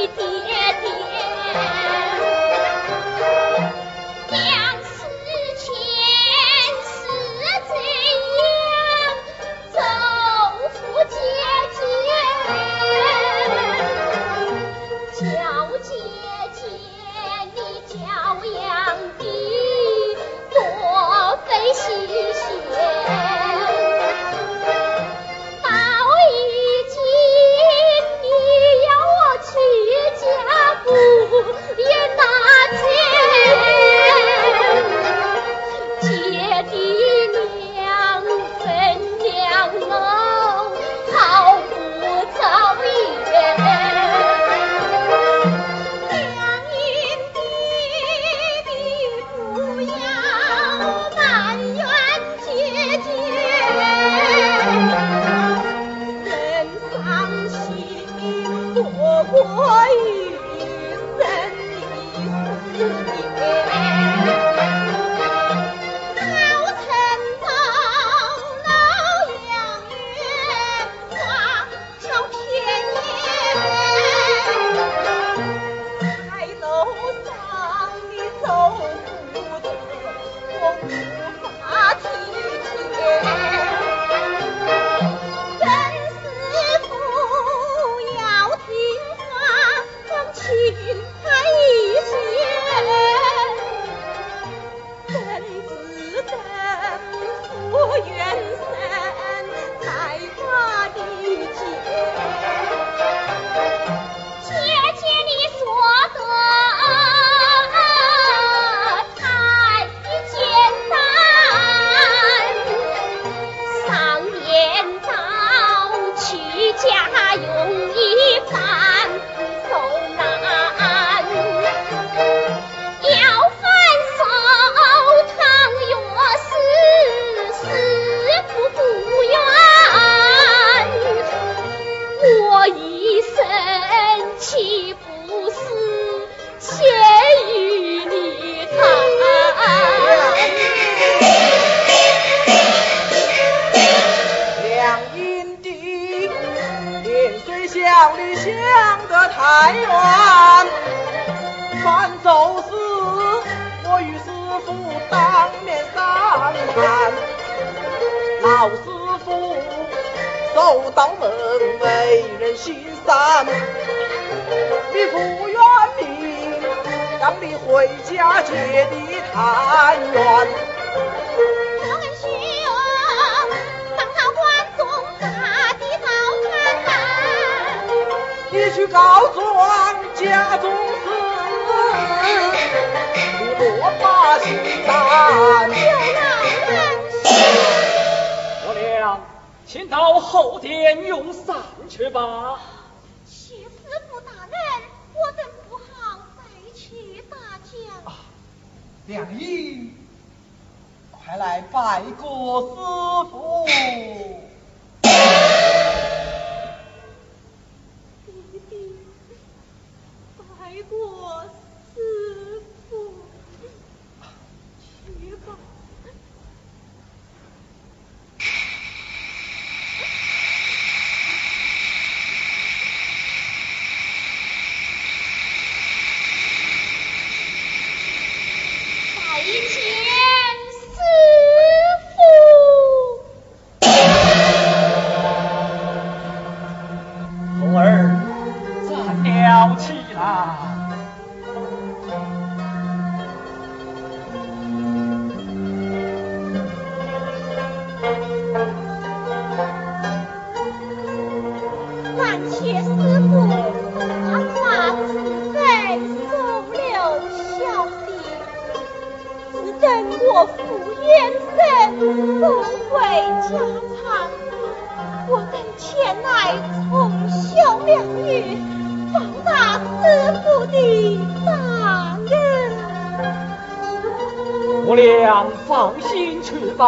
一天。虽想离相得太远，凡走私，我与师傅当面商谈。老师傅守道门，为人心善。你不愿命，让你回家，结的团圆。你去告状，家中事，你不把心担，就难办。我俩请到后殿用膳去吧。谢师傅大人，我等不好再去打搅。梁姨，快来拜过师傅。我负恩深，不为家产。我等前来，从小两女报答师傅的大恩。我俩放心去吧，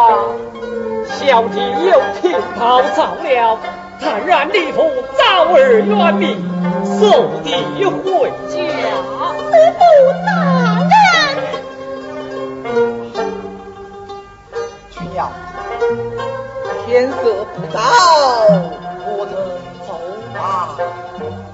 小弟有平刀照了。坦然离府，早儿远命，速地回家。师傅大。天色不早我们走吧